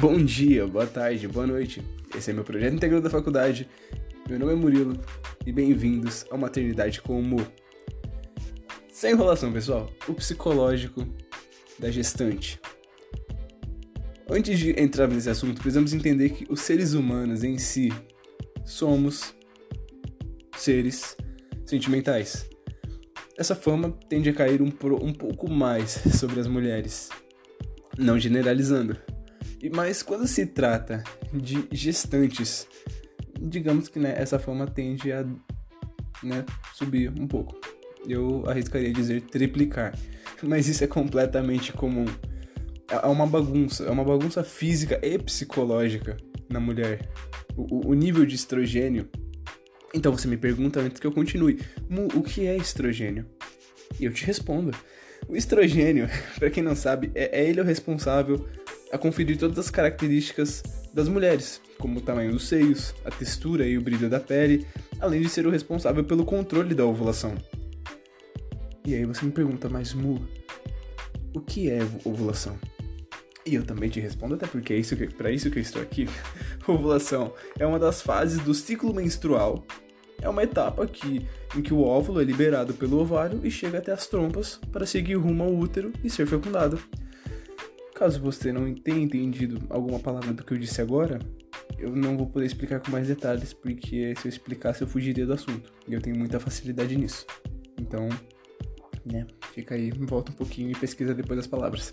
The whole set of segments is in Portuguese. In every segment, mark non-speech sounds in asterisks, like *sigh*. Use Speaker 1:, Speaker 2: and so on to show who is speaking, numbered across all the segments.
Speaker 1: Bom dia, boa tarde, boa noite. Esse é meu projeto integral da faculdade. Meu nome é Murilo e bem-vindos ao Maternidade com Humor. Sem enrolação, pessoal, o psicológico da gestante. Antes de entrar nesse assunto, precisamos entender que os seres humanos em si somos seres sentimentais. Essa fama tende a cair um, um pouco mais sobre as mulheres, não generalizando. Mas quando se trata de gestantes, digamos que né, essa fama tende a né, subir um pouco. Eu arriscaria dizer triplicar. Mas isso é completamente comum. É uma bagunça, é uma bagunça física e psicológica na mulher. O, o nível de estrogênio. Então você me pergunta antes que eu continue: o que é estrogênio? E eu te respondo. O estrogênio, *laughs* para quem não sabe, é, é ele o responsável a conferir todas as características das mulheres, como o tamanho dos seios, a textura e o brilho da pele, além de ser o responsável pelo controle da ovulação. E aí você me pergunta, mas Mu, o que é ovulação? E eu também te respondo, até porque é isso que, para isso que eu estou aqui. *laughs* ovulação é uma das fases do ciclo menstrual. É uma etapa que, em que o óvulo é liberado pelo ovário e chega até as trompas para seguir rumo ao útero e ser fecundado. Caso você não tenha entendido alguma palavra do que eu disse agora, eu não vou poder explicar com mais detalhes, porque se eu explicasse eu fugiria do assunto. E eu tenho muita facilidade nisso. Então, né, fica aí, volta um pouquinho e pesquisa depois as palavras.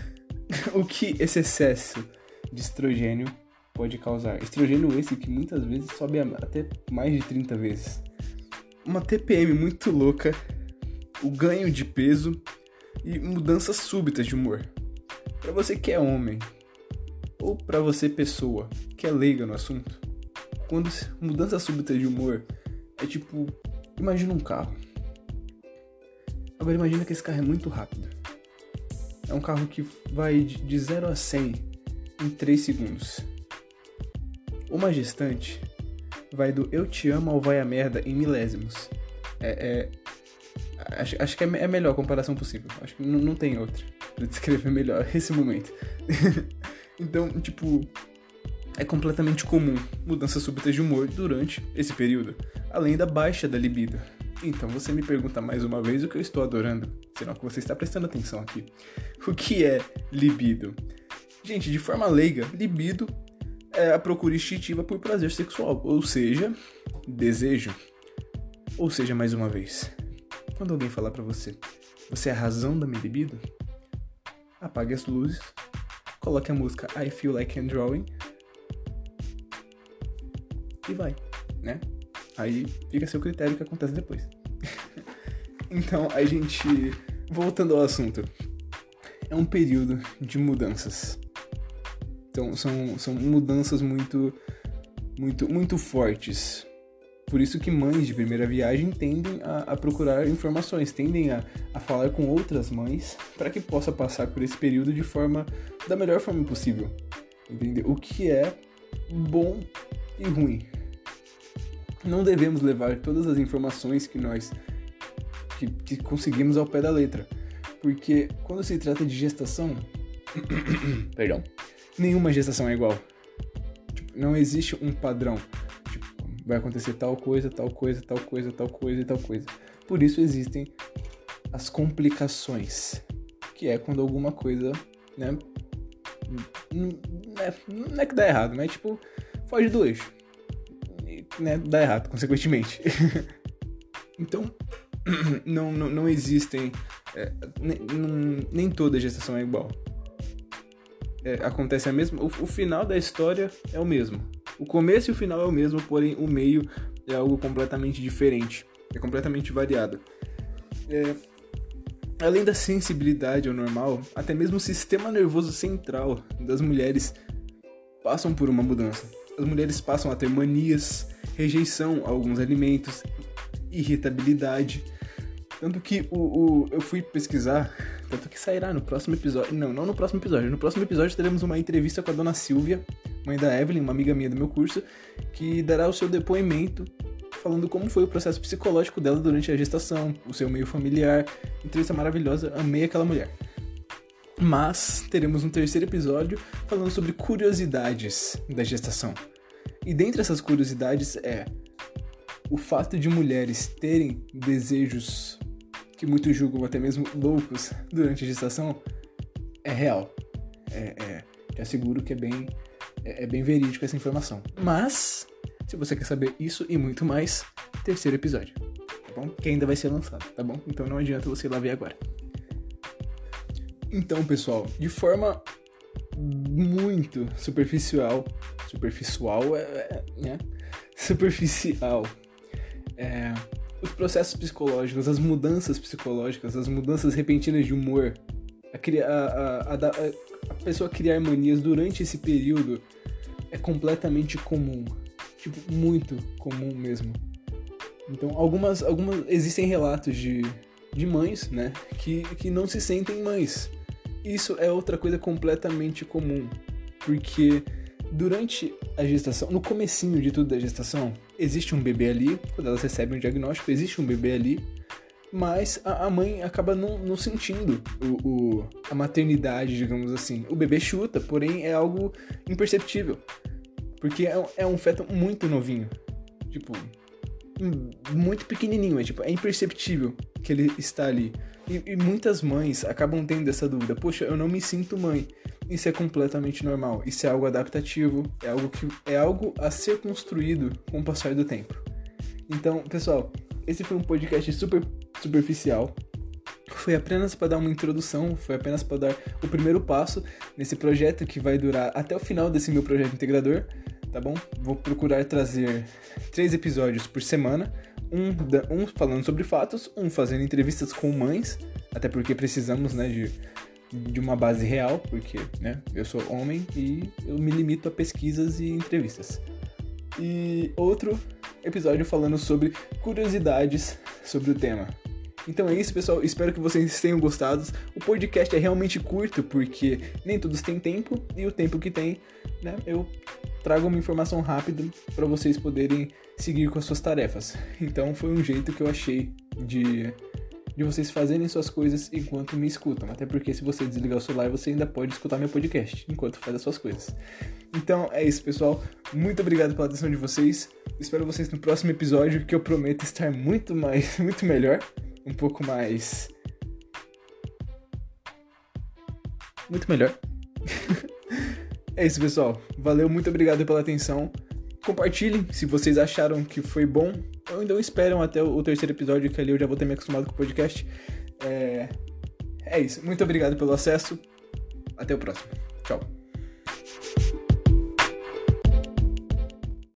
Speaker 1: *laughs* o que esse excesso de estrogênio pode causar? Estrogênio esse que muitas vezes sobe até mais de 30 vezes. Uma TPM muito louca, o ganho de peso e mudanças súbitas de humor. Para você que é homem, ou para você pessoa que é leiga no assunto, quando mudança súbita de humor é tipo, imagina um carro. Agora imagina que esse carro é muito rápido. É um carro que vai de 0 a 100 em 3 segundos. Uma gestante vai do eu te amo ao vai a merda em milésimos. É, é acho, acho que é, é a melhor comparação possível. Acho que não, não tem outra para descrever melhor *laughs* esse momento. então, tipo, é completamente comum mudanças súbitas de humor durante esse período, além da baixa da libido. Então você me pergunta mais uma vez o que eu estou adorando, senão que você está prestando atenção aqui. O que é libido? Gente, de forma leiga, libido é a procura instintiva por prazer sexual, ou seja, desejo. Ou seja, mais uma vez, quando alguém falar para você, você é a razão da minha libido, apague as luzes, coloque a música I Feel Like I'm Drawing e vai, né? Aí fica a seu critério o que acontece depois. *laughs* então, a gente, voltando ao assunto, é um período de mudanças. Então, são, são mudanças muito, muito, muito fortes por isso que mães de primeira viagem tendem a, a procurar informações, tendem a, a falar com outras mães para que possa passar por esse período de forma da melhor forma possível. Entender o que é bom e ruim. Não devemos levar todas as informações que nós que, que conseguimos ao pé da letra, porque quando se trata de gestação, *coughs* perdão, nenhuma gestação é igual. Tipo, não existe um padrão vai acontecer tal coisa, tal coisa, tal coisa, tal coisa e tal coisa. Por isso existem as complicações, que é quando alguma coisa, né, não é, não é que dá errado, mas tipo, foge do eixo. E, né, dá errado, consequentemente. *laughs* então, *clears throat* não, não, não existem. É, nem, nem toda gestação é igual. É, acontece a mesma. O, o final da história é o mesmo. O começo e o final é o mesmo, porém o meio é algo completamente diferente, é completamente variado. É, além da sensibilidade ao normal, até mesmo o sistema nervoso central das mulheres passam por uma mudança. As mulheres passam a ter manias, rejeição a alguns alimentos, irritabilidade. Tanto que o, o, eu fui pesquisar, tanto que sairá no próximo episódio. Não, não no próximo episódio. No próximo episódio teremos uma entrevista com a dona Silvia, mãe da Evelyn, uma amiga minha do meu curso, que dará o seu depoimento falando como foi o processo psicológico dela durante a gestação, o seu meio familiar. Entrevista maravilhosa, amei aquela mulher. Mas teremos um terceiro episódio falando sobre curiosidades da gestação. E dentre essas curiosidades é o fato de mulheres terem desejos que muitos julgam até mesmo loucos durante a gestação é real. É, é, te asseguro que é bem, é, é bem verídico essa informação. Mas, se você quer saber isso e muito mais, terceiro episódio, tá bom? Que ainda vai ser lançado, tá bom? Então não adianta você ir lá ver agora. Então, pessoal, de forma muito superficial, superficial é, é né? Superficial. É, os processos psicológicos, as mudanças psicológicas, as mudanças repentinas de humor, a, a, a, a, pessoa criar manias durante esse período é completamente comum. Tipo, muito comum mesmo. Então, algumas, algumas existem relatos de, de mães, né, que, que não se sentem mães isso é outra coisa completamente comum, porque durante a gestação, no comecinho de tudo da gestação, existe um bebê ali, quando elas recebem um diagnóstico, existe um bebê ali, mas a, a mãe acaba não, não sentindo o, o, a maternidade, digamos assim. O bebê chuta, porém é algo imperceptível, porque é, é um feto muito novinho, tipo, muito pequenininho, é, tipo, é imperceptível que ele está ali. E, e, muitas mães acabam tendo essa dúvida: poxa, eu não me sinto mãe. Isso é completamente normal. Isso é algo adaptativo, é algo que é algo a ser construído com o passar do tempo. Então, pessoal, esse foi um podcast super superficial. Foi apenas para dar uma introdução, foi apenas para dar o primeiro passo nesse projeto que vai durar até o final desse meu projeto integrador, tá bom? Vou procurar trazer três episódios por semana um, um falando sobre fatos, um fazendo entrevistas com mães, até porque precisamos, né, de, de uma base real, porque, né, eu sou homem e eu me limito a pesquisas e entrevistas. E outro episódio falando sobre curiosidades sobre o tema. Então é isso, pessoal. Espero que vocês tenham gostado. O podcast é realmente curto porque nem todos têm tempo e o tempo que tem, né, eu trago uma informação rápida para vocês poderem seguir com as suas tarefas. Então foi um jeito que eu achei de, de vocês fazerem suas coisas enquanto me escutam. Até porque se você desligar o celular, você ainda pode escutar meu podcast enquanto faz as suas coisas. Então é isso, pessoal. Muito obrigado pela atenção de vocês. Espero vocês no próximo episódio, que eu prometo estar muito mais, *laughs* muito melhor, um pouco mais muito melhor. *laughs* É isso, pessoal. Valeu, muito obrigado pela atenção. Compartilhem se vocês acharam que foi bom. Ou então esperam até o terceiro episódio, que ali eu já vou ter me acostumado com o podcast. É, é isso. Muito obrigado pelo acesso. Até o próximo. Tchau.